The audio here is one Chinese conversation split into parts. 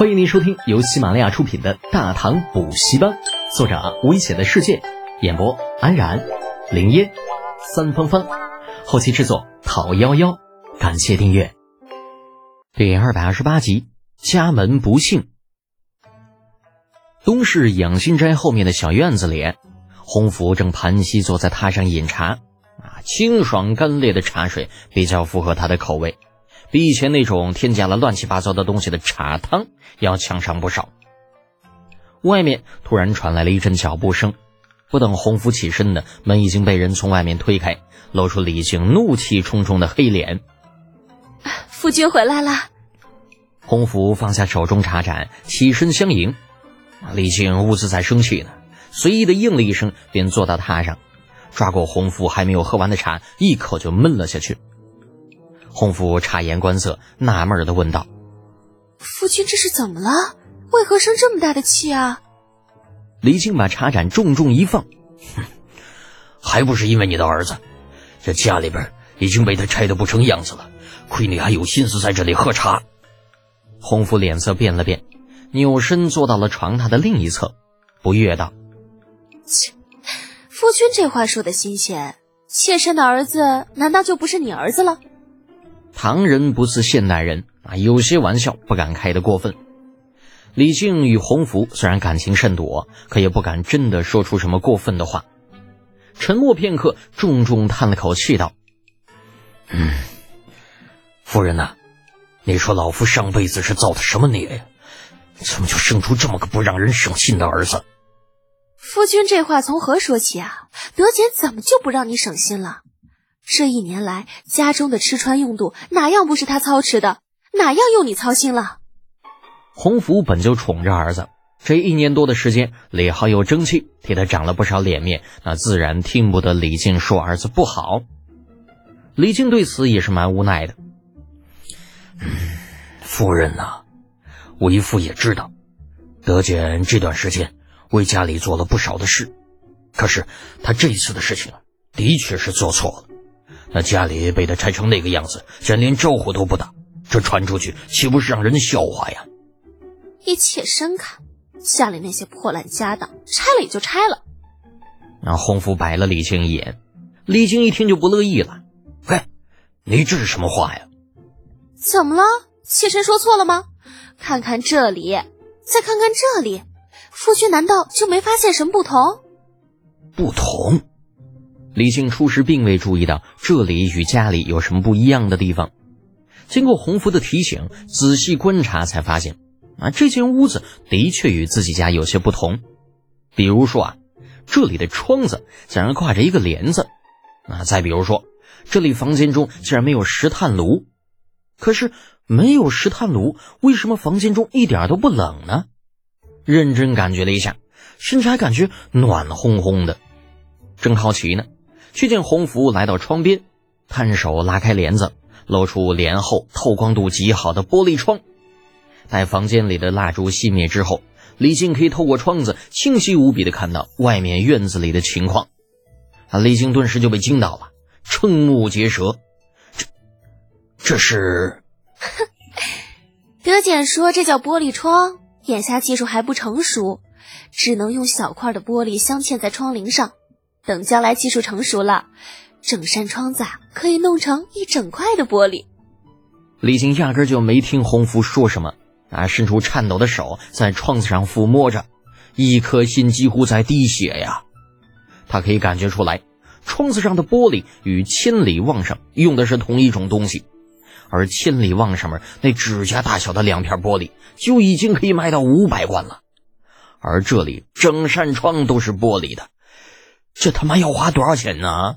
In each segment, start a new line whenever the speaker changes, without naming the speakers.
欢迎您收听由喜马拉雅出品的《大唐补习班》，作者危险的世界，演播安然、林烟、三芳芳，后期制作讨幺幺，感谢订阅。第二百二十八集，家门不幸。东市养心斋后面的小院子里，洪福正盘膝坐在榻上饮茶，啊，清爽干冽的茶水比较符合他的口味。比以前那种添加了乱七八糟的东西的茶汤要强上不少。外面突然传来了一阵脚步声，不等洪福起身呢，门已经被人从外面推开，露出李靖怒气冲冲的黑脸。
夫君回来了。
洪福放下手中茶盏，起身相迎。李靖兀自在生气呢，随意的应了一声，便坐到榻上，抓过洪福还没有喝完的茶，一口就闷了下去。洪福察言观色，纳闷的问道：“
夫君这是怎么了？为何生这么大的气啊？”
李靖把茶盏重重一放：“
哼，还不是因为你的儿子，这家里边已经被他拆得不成样子了，亏你还有心思在这里喝茶。”
洪福脸色变了变，扭身坐到了床榻的另一侧，不悦道：“
切，夫君这话说的新鲜，妾身的儿子难道就不是你儿子了？”
唐人不似现代人啊，有些玩笑不敢开得过分。李靖与洪福虽然感情甚笃，可也不敢真的说出什么过分的话。沉默片刻，重重叹了口气，道：“
嗯，夫人呐，你说老夫上辈子是造的什么孽呀？怎么就生出这么个不让人省心的儿子？”
夫君这话从何说起啊？德简怎么就不让你省心了？这一年来，家中的吃穿用度哪样不是他操持的？哪样用你操心了？
洪福本就宠着儿子，这一年多的时间，李浩又争气，替他长了不少脸面，那自然听不得李靖说儿子不好。李靖对此也是蛮无奈的。
嗯，夫人呐，为父也知道，德简这段时间为家里做了不少的事，可是他这一次的事情啊，的确是做错了。那家里被他拆成那个样子，竟然连招呼都不打，这传出去岂不是让人笑话呀？
你妾身看，家里那些破烂家当，拆了也就拆了。
那洪福白了李靖一眼，李靖一听就不乐意了：“
嘿，你这是什么话呀？
怎么了？妾身说错了吗？看看这里，再看看这里，夫君难道就没发现什么不同？
不同。”
李靖初时并未注意到这里与家里有什么不一样的地方，经过洪福的提醒，仔细观察才发现，啊，这间屋子的确与自己家有些不同。比如说啊，这里的窗子竟然挂着一个帘子，啊，再比如说，这里房间中竟然没有石炭炉。可是没有石炭炉，为什么房间中一点都不冷呢？认真感觉了一下，甚至还感觉暖烘烘的。正好奇呢。却见洪福来到窗边，探手拉开帘子，露出帘后透光度极好的玻璃窗。待房间里的蜡烛熄灭之后，李靖可以透过窗子清晰无比的看到外面院子里的情况。啊！李靖顿时就被惊到了，瞠目结舌。这，这是？
德简说这叫玻璃窗，眼下技术还不成熟，只能用小块的玻璃镶嵌在窗棂上。等将来技术成熟了，整扇窗子可以弄成一整块的玻璃。
李靖压根就没听洪福说什么，啊，伸出颤抖的手在窗子上抚摸着，一颗心几乎在滴血呀。他可以感觉出来，窗子上的玻璃与千里望上用的是同一种东西，而千里望上面那指甲大小的两片玻璃就已经可以卖到五百贯了，而这里整扇窗都是玻璃的。这他妈要花多少钱呢？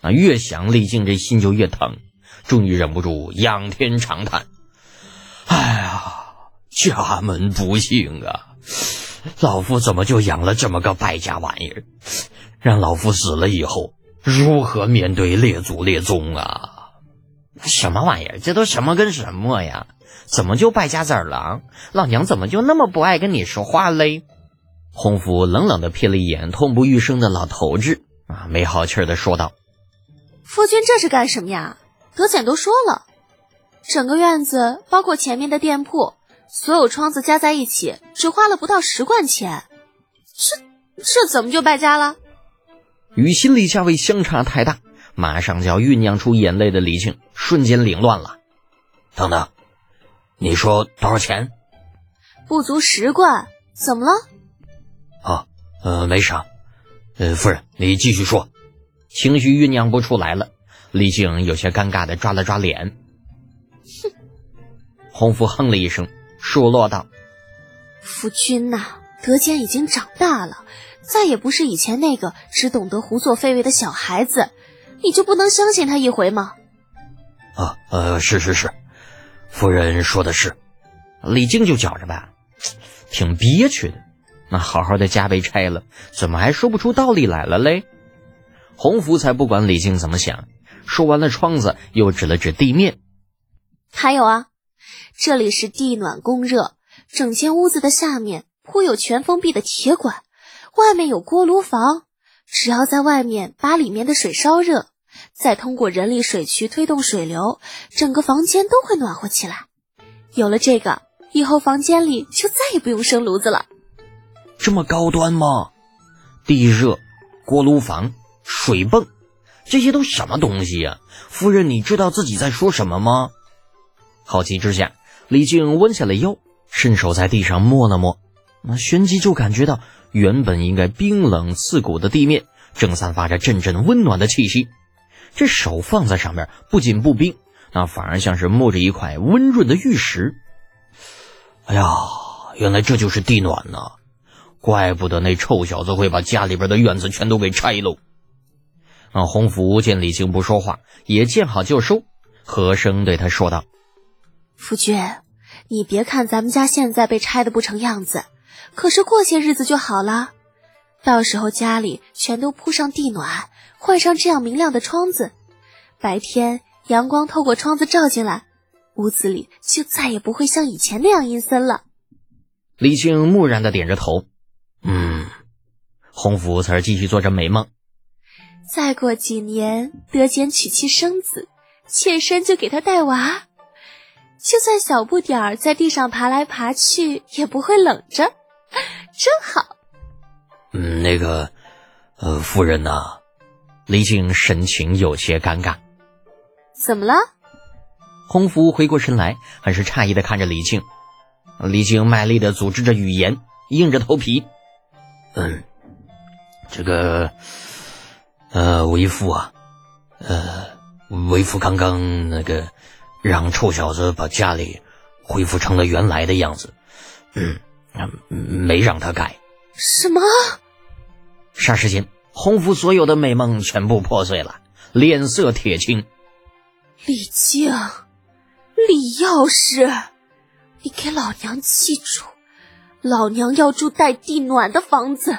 啊，越想李靖这心就越疼，终于忍不住仰天长叹：“
哎呀，家门不幸啊！老夫怎么就养了这么个败家玩意儿？让老夫死了以后，如何面对列祖列宗啊？
什么玩意儿？这都什么跟什么呀？怎么就败家子儿了？老娘怎么就那么不爱跟你说话嘞？”
洪福冷冷的瞥了一眼痛不欲生的老头子，啊，没好气的说道：“
夫君这是干什么呀？德简都说了，整个院子包括前面的店铺，所有窗子加在一起只花了不到十贯钱，这这怎么就败家了？
与心理价位相差太大，马上就要酝酿出眼泪的李靖瞬间凌乱了。
等等，你说多少钱？
不足十贯，怎么了？
啊，呃，没啥。呃，夫人，你继续说。
情绪酝酿不出来了，李靖有些尴尬的抓了抓脸。
哼，
洪福哼了一声，数落道：“
夫君呐，德坚已经长大了，再也不是以前那个只懂得胡作非为的小孩子，你就不能相信他一回吗？”
啊，呃，是是是，夫人说的是。
李靖就觉着吧，挺憋屈的。那好好的家被拆了，怎么还说不出道理来了嘞？洪福才不管李靖怎么想，说完了窗子，又指了指地面。
还有啊，这里是地暖供热，整间屋子的下面铺有全封闭的铁管，外面有锅炉房，只要在外面把里面的水烧热，再通过人力水渠推动水流，整个房间都会暖和起来。有了这个，以后房间里就再也不用生炉子了。
这么高端吗？
地热、锅炉房。水泵，这些都什么东西呀？夫人，你知道自己在说什么吗？好奇之下，李靖弯下了腰，伸手在地上摸了摸，那旋即就感觉到原本应该冰冷刺骨的地面，正散发着阵阵温暖的气息。这手放在上面，不仅不冰，那反而像是摸着一块温润的玉石。
哎呀，原来这就是地暖呐！怪不得那臭小子会把家里边的院子全都给拆喽。
那洪福见李靖不说话，也见好就收，和声对他说道：“
夫君，你别看咱们家现在被拆的不成样子，可是过些日子就好了。到时候家里全都铺上地暖，换上这样明亮的窗子，白天阳光透过窗子照进来，屋子里就再也不会像以前那样阴森了。”
李靖木然的点着头：“
嗯。”
洪福才是继续做着美梦。
再过几年，德简娶妻生子，妾身就给他带娃，就算小不点儿在地上爬来爬去，也不会冷着，真好。
嗯，那个，呃，夫人呐，
李靖神情有些尴尬。
怎么了？
洪福回过神来，很是诧异的看着李靖。李靖卖力的组织着语言，硬着头皮，
嗯，这个。呃，为父啊，呃，为父刚刚那个让臭小子把家里恢复成了原来的样子，嗯，没让他改。
什么？
霎时间，洪福所有的美梦全部破碎了，脸色铁青。
李靖，李药师，你给老娘记住，老娘要住带地暖的房子，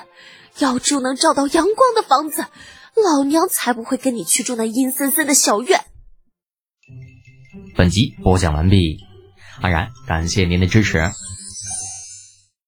要住能照到阳光的房子。老娘才不会跟你去住那阴森森的小院。
本集播讲完毕，安然感谢您的支持。